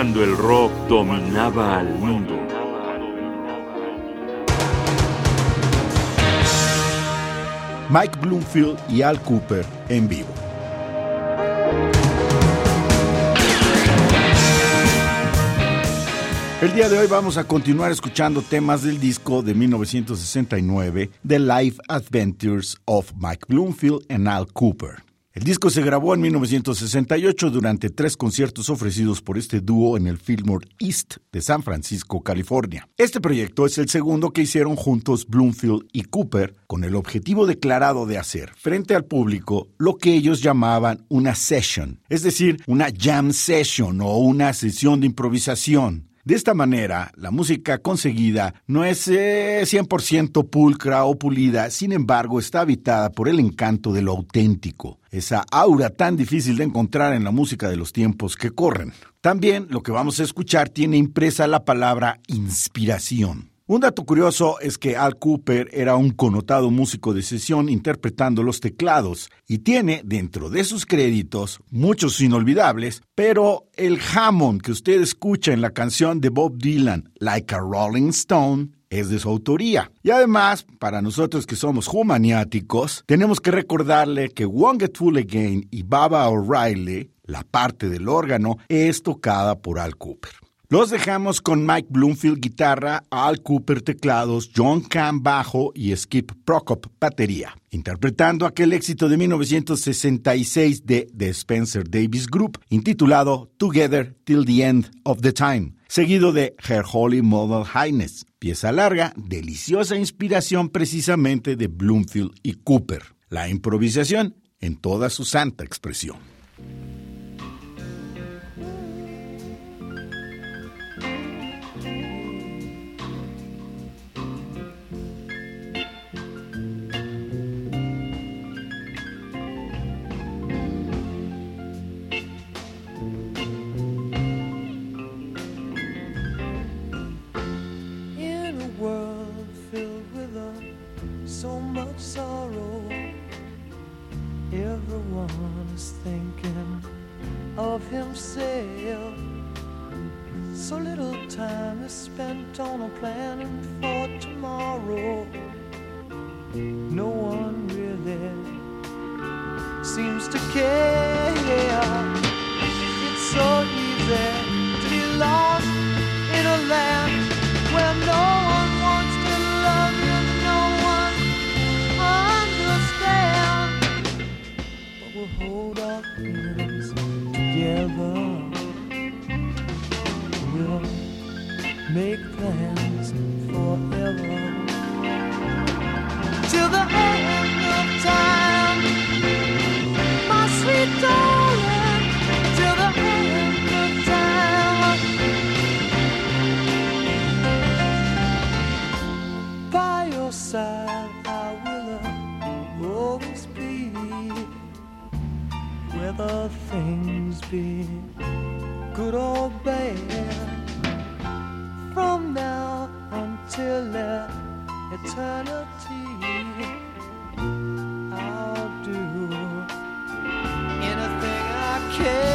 cuando el rock dominaba al mundo. Mike Bloomfield y Al Cooper en vivo. El día de hoy vamos a continuar escuchando temas del disco de 1969, The Life Adventures of Mike Bloomfield and Al Cooper. El disco se grabó en 1968 durante tres conciertos ofrecidos por este dúo en el Fillmore East de San Francisco, California. Este proyecto es el segundo que hicieron juntos Bloomfield y Cooper con el objetivo declarado de hacer frente al público lo que ellos llamaban una session, es decir, una jam session o una sesión de improvisación. De esta manera, la música conseguida no es 100% eh, pulcra o pulida, sin embargo está habitada por el encanto de lo auténtico, esa aura tan difícil de encontrar en la música de los tiempos que corren. También lo que vamos a escuchar tiene impresa la palabra inspiración. Un dato curioso es que Al Cooper era un connotado músico de sesión interpretando los teclados y tiene dentro de sus créditos muchos inolvidables, pero el Hammond que usted escucha en la canción de Bob Dylan, Like a Rolling Stone, es de su autoría. Y además, para nosotros que somos humaniáticos, tenemos que recordarle que Won't Get Full Again y Baba O'Reilly, la parte del órgano, es tocada por Al Cooper. Los dejamos con Mike Bloomfield guitarra, Al Cooper teclados, John Cam bajo y Skip Prokop batería, interpretando aquel éxito de 1966 de The Spencer Davis Group intitulado Together Till the End of the Time, seguido de Her Holy Model Highness, pieza larga, deliciosa inspiración precisamente de Bloomfield y Cooper. La improvisación en toda su santa expresión. hold our hands together. We'll make plans forever till the end of time. care.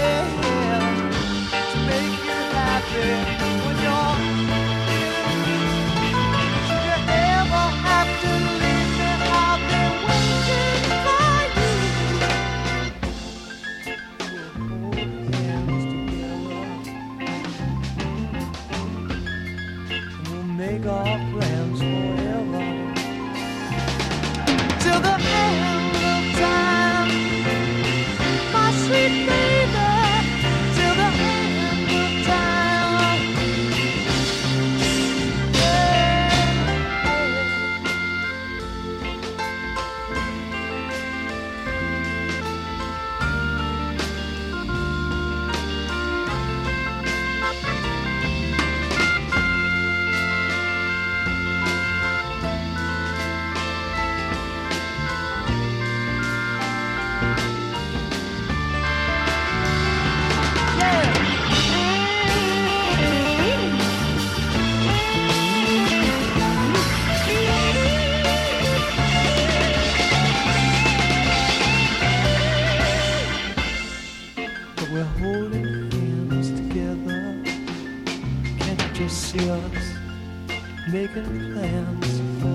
hands.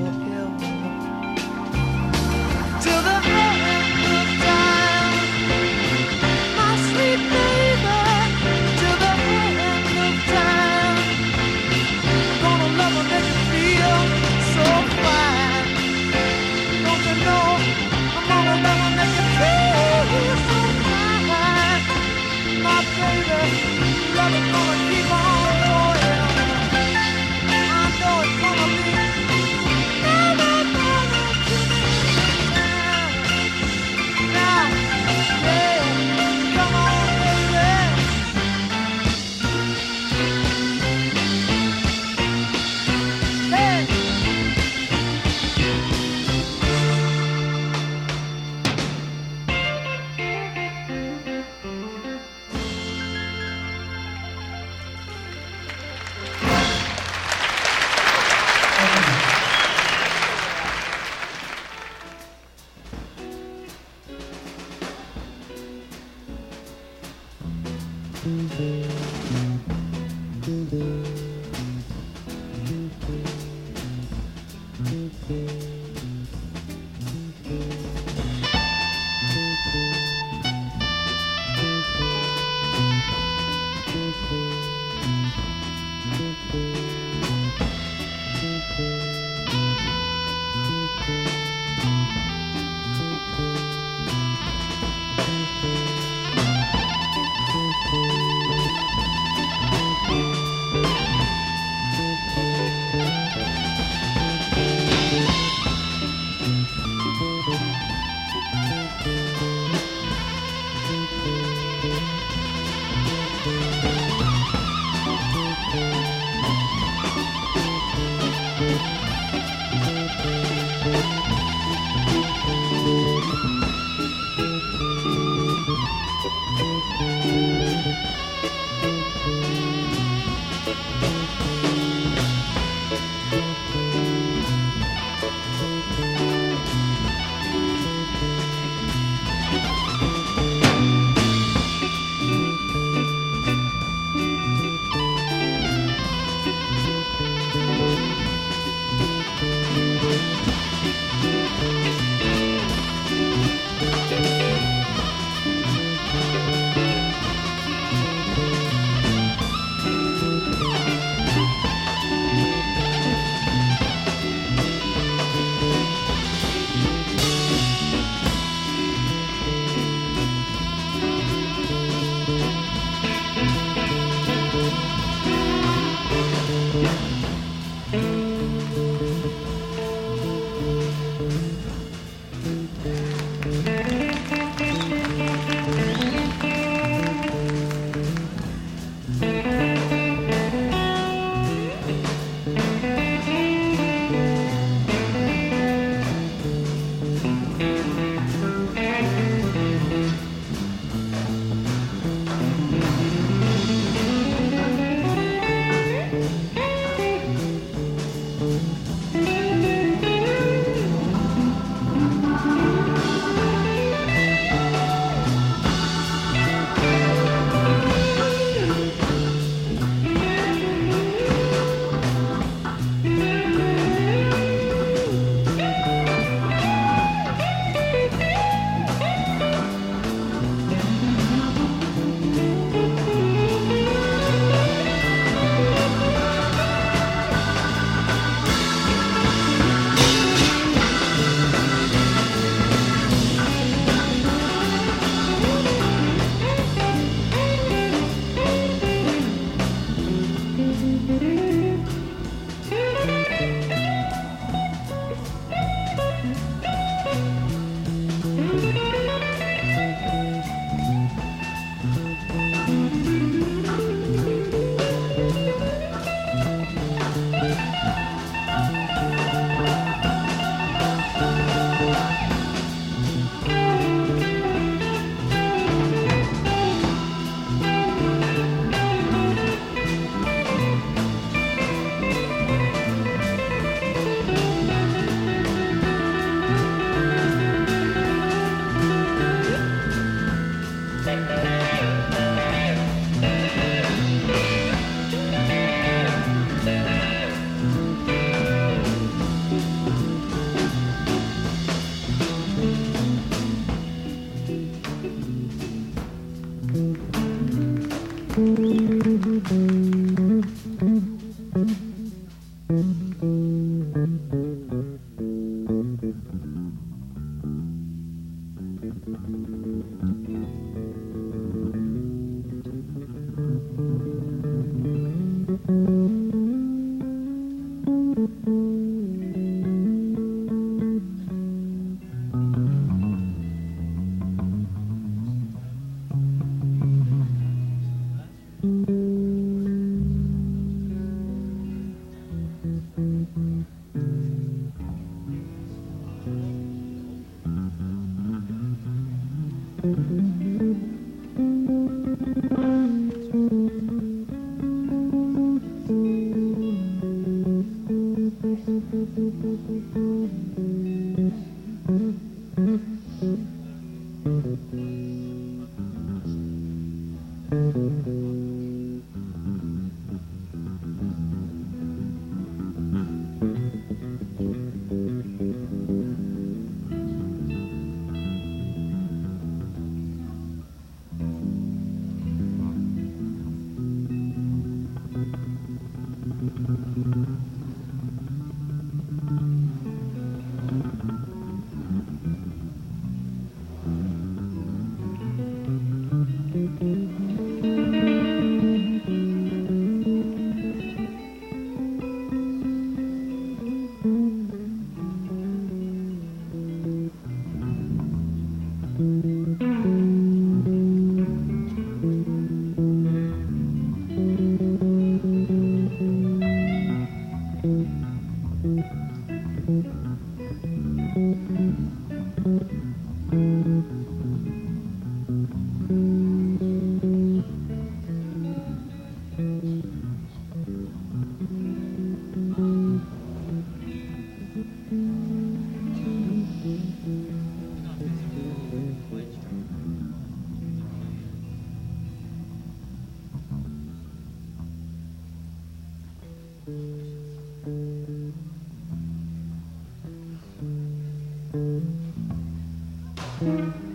Mm-hmm.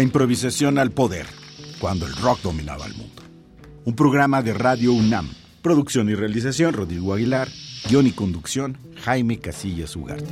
La improvisación al poder, cuando el rock dominaba el mundo. Un programa de Radio UNAM. Producción y realización, Rodrigo Aguilar. Guión y conducción, Jaime Casillas Ugarte.